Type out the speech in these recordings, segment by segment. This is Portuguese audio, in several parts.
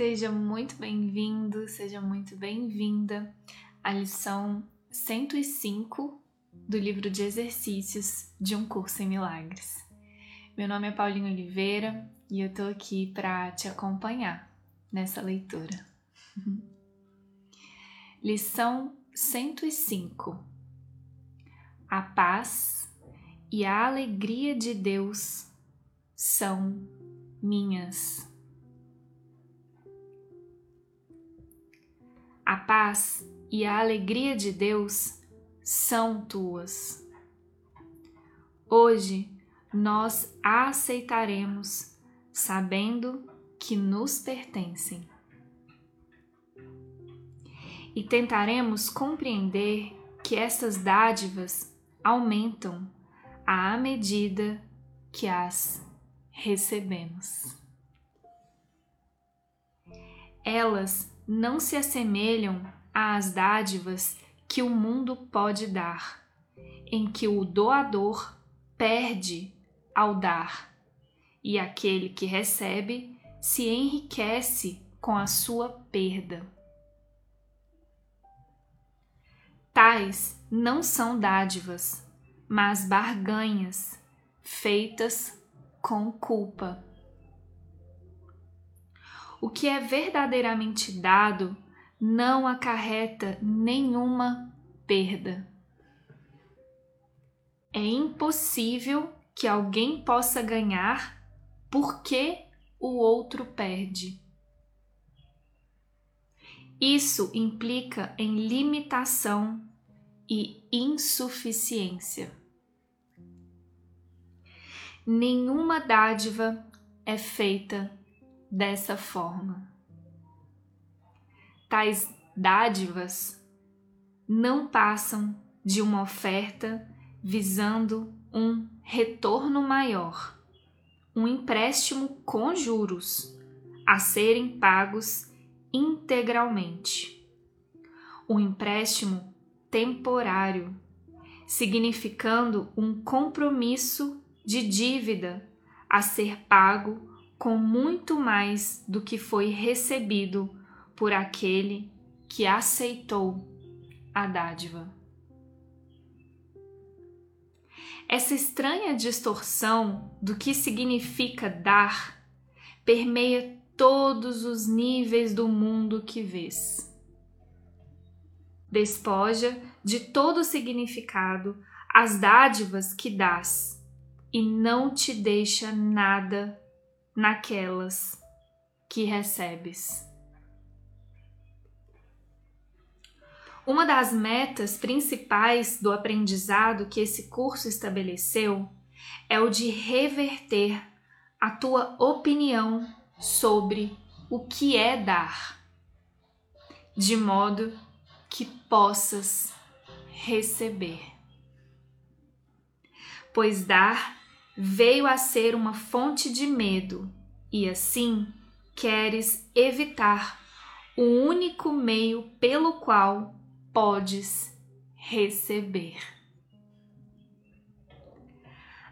Seja muito bem-vindo, seja muito bem-vinda à lição 105 do livro de exercícios de um curso em milagres. Meu nome é Paulinho Oliveira e eu tô aqui para te acompanhar nessa leitura. lição 105 A paz e a alegria de Deus são minhas. A paz e a alegria de Deus são tuas. Hoje nós a aceitaremos sabendo que nos pertencem. E tentaremos compreender que essas dádivas aumentam à medida que as recebemos. Elas não se assemelham às dádivas que o mundo pode dar, em que o doador perde ao dar, e aquele que recebe se enriquece com a sua perda. Tais não são dádivas, mas barganhas feitas com culpa. O que é verdadeiramente dado não acarreta nenhuma perda. É impossível que alguém possa ganhar porque o outro perde. Isso implica em limitação e insuficiência. Nenhuma dádiva é feita dessa forma. Tais dádivas não passam de uma oferta visando um retorno maior, um empréstimo com juros a serem pagos integralmente. Um empréstimo temporário, significando um compromisso de dívida a ser pago com muito mais do que foi recebido por aquele que aceitou a dádiva. Essa estranha distorção do que significa dar permeia todos os níveis do mundo que vês. Despoja de todo significado as dádivas que dás e não te deixa nada naquelas que recebes. Uma das metas principais do aprendizado que esse curso estabeleceu é o de reverter a tua opinião sobre o que é dar, de modo que possas receber. Pois dar veio a ser uma fonte de medo e assim queres evitar o único meio pelo qual podes receber.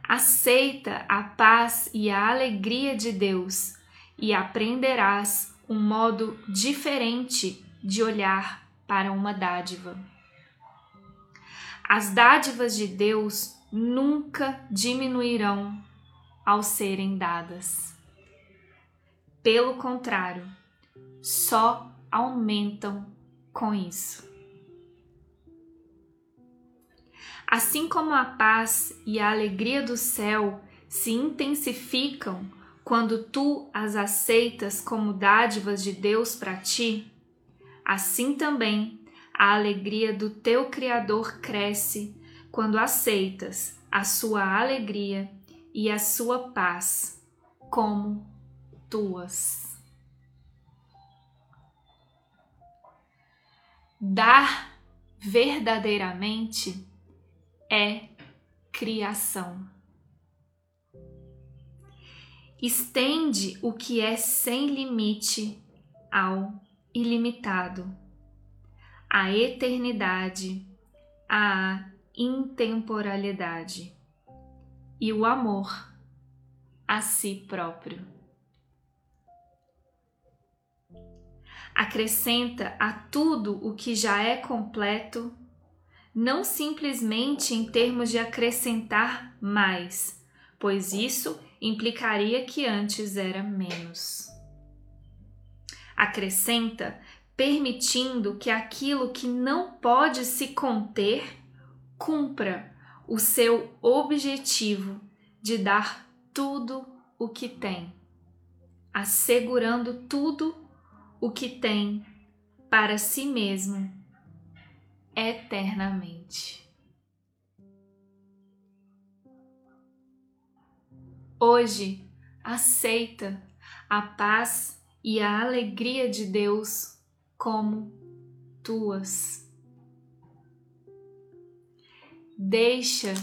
Aceita a paz e a alegria de Deus e aprenderás um modo diferente de olhar para uma dádiva. As dádivas de Deus nunca diminuirão ao serem dadas. Pelo contrário, só aumentam com isso. Assim como a paz e a alegria do céu se intensificam quando tu as aceitas como dádivas de Deus para ti, assim também a alegria do teu Criador cresce quando aceitas a sua alegria e a sua paz como tuas. Dar verdadeiramente é criação. Estende o que é sem limite ao ilimitado, a eternidade, a intemporalidade e o amor a si próprio. acrescenta a tudo o que já é completo, não simplesmente em termos de acrescentar mais, pois isso implicaria que antes era menos. Acrescenta permitindo que aquilo que não pode se conter cumpra o seu objetivo de dar tudo o que tem, assegurando tudo o que tem para si mesmo eternamente. Hoje, aceita a paz e a alegria de Deus como tuas. Deixa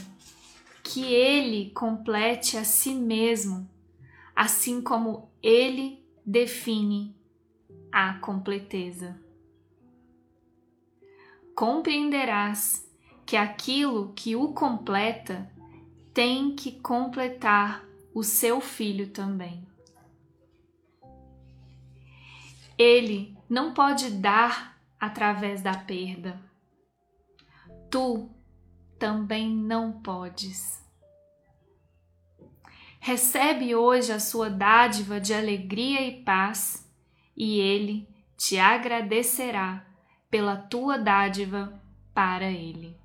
que Ele complete a si mesmo, assim como Ele define a completeza. Compreenderás que aquilo que o completa tem que completar o seu filho também. Ele não pode dar através da perda. Tu também não podes. Recebe hoje a sua dádiva de alegria e paz, e ele te agradecerá pela tua dádiva para ele.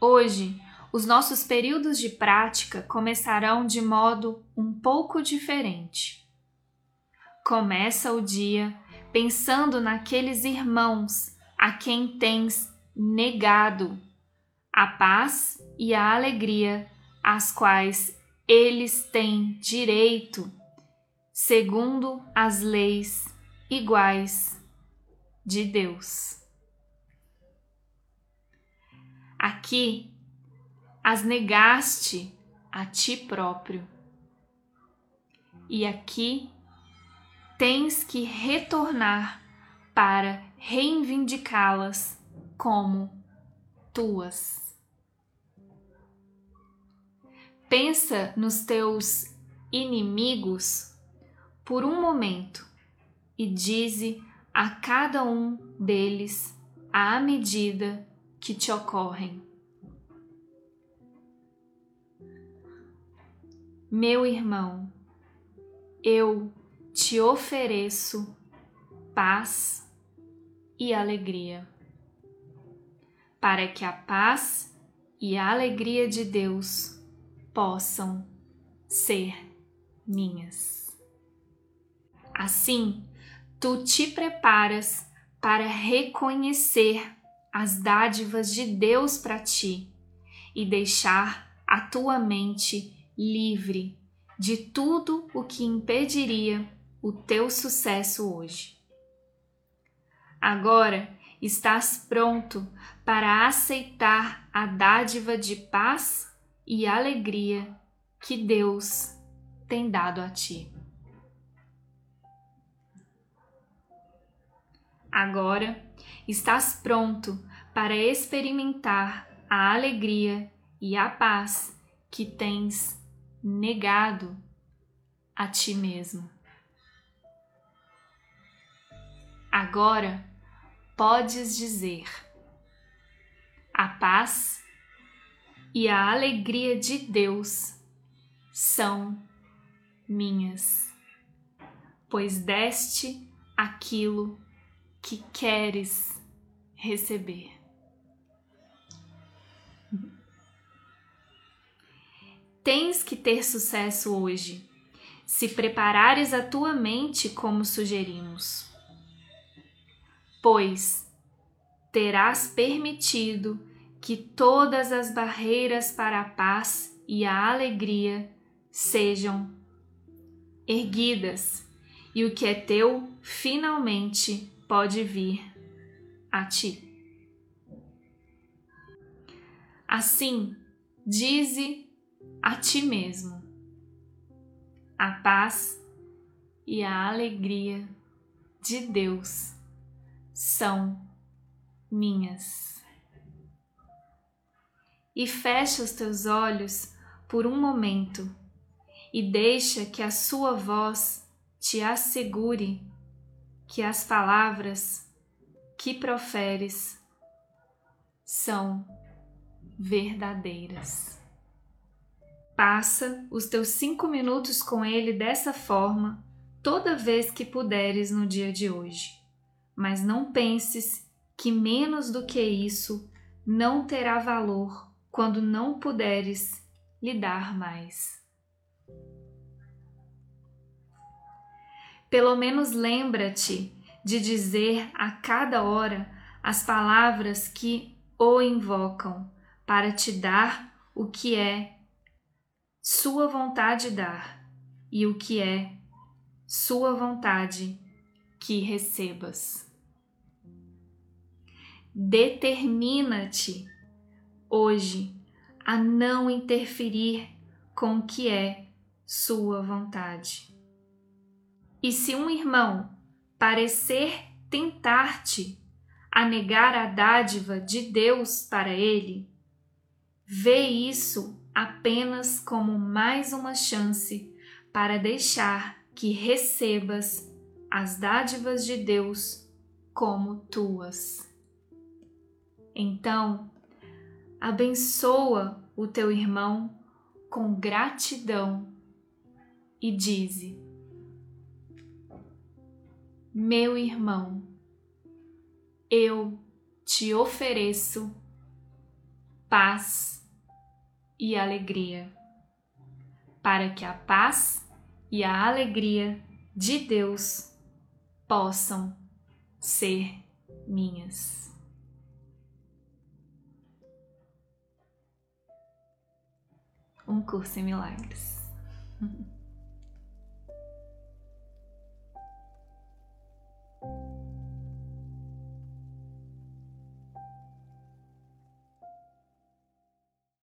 Hoje, os nossos períodos de prática começarão de modo um pouco diferente. Começa o dia pensando naqueles irmãos a quem tens negado a paz e a alegria às quais eles têm direito, segundo as leis iguais de Deus. Aqui as negaste a ti próprio. E aqui tens que retornar para reivindicá-las como tuas. Pensa nos teus inimigos por um momento e dize a cada um deles à medida que te ocorrem. Meu irmão, eu te ofereço paz e alegria, para que a paz e a alegria de Deus possam ser minhas. Assim, tu te preparas para reconhecer as dádivas de Deus para ti e deixar a tua mente livre de tudo o que impediria o teu sucesso hoje. Agora estás pronto para aceitar a dádiva de paz e alegria que Deus tem dado a ti. Agora estás pronto para experimentar a alegria e a paz que tens negado a ti mesmo. Agora podes dizer: a paz e a alegria de Deus são minhas, pois deste aquilo que queres receber. Tens que ter sucesso hoje, se preparares a tua mente como sugerimos. Pois terás permitido que todas as barreiras para a paz e a alegria sejam erguidas e o que é teu finalmente pode vir a ti. Assim, dize a ti mesmo. A paz e a alegria de Deus são minhas. E fecha os teus olhos por um momento e deixa que a sua voz te assegure que as palavras que proferes são verdadeiras. Passa os teus cinco minutos com ele dessa forma toda vez que puderes no dia de hoje. Mas não penses que menos do que isso não terá valor quando não puderes lhe dar mais. Pelo menos lembra-te de dizer a cada hora as palavras que o invocam para te dar o que é sua vontade dar e o que é sua vontade que recebas. Determina-te hoje a não interferir com o que é sua vontade. E se um irmão parecer tentar-te a negar a dádiva de Deus para ele, vê isso apenas como mais uma chance para deixar que recebas as dádivas de Deus como tuas. Então, abençoa o teu irmão com gratidão e dize: Meu irmão, eu te ofereço paz e alegria, para que a paz e a alegria de Deus possam ser minhas. Um curso em milagres.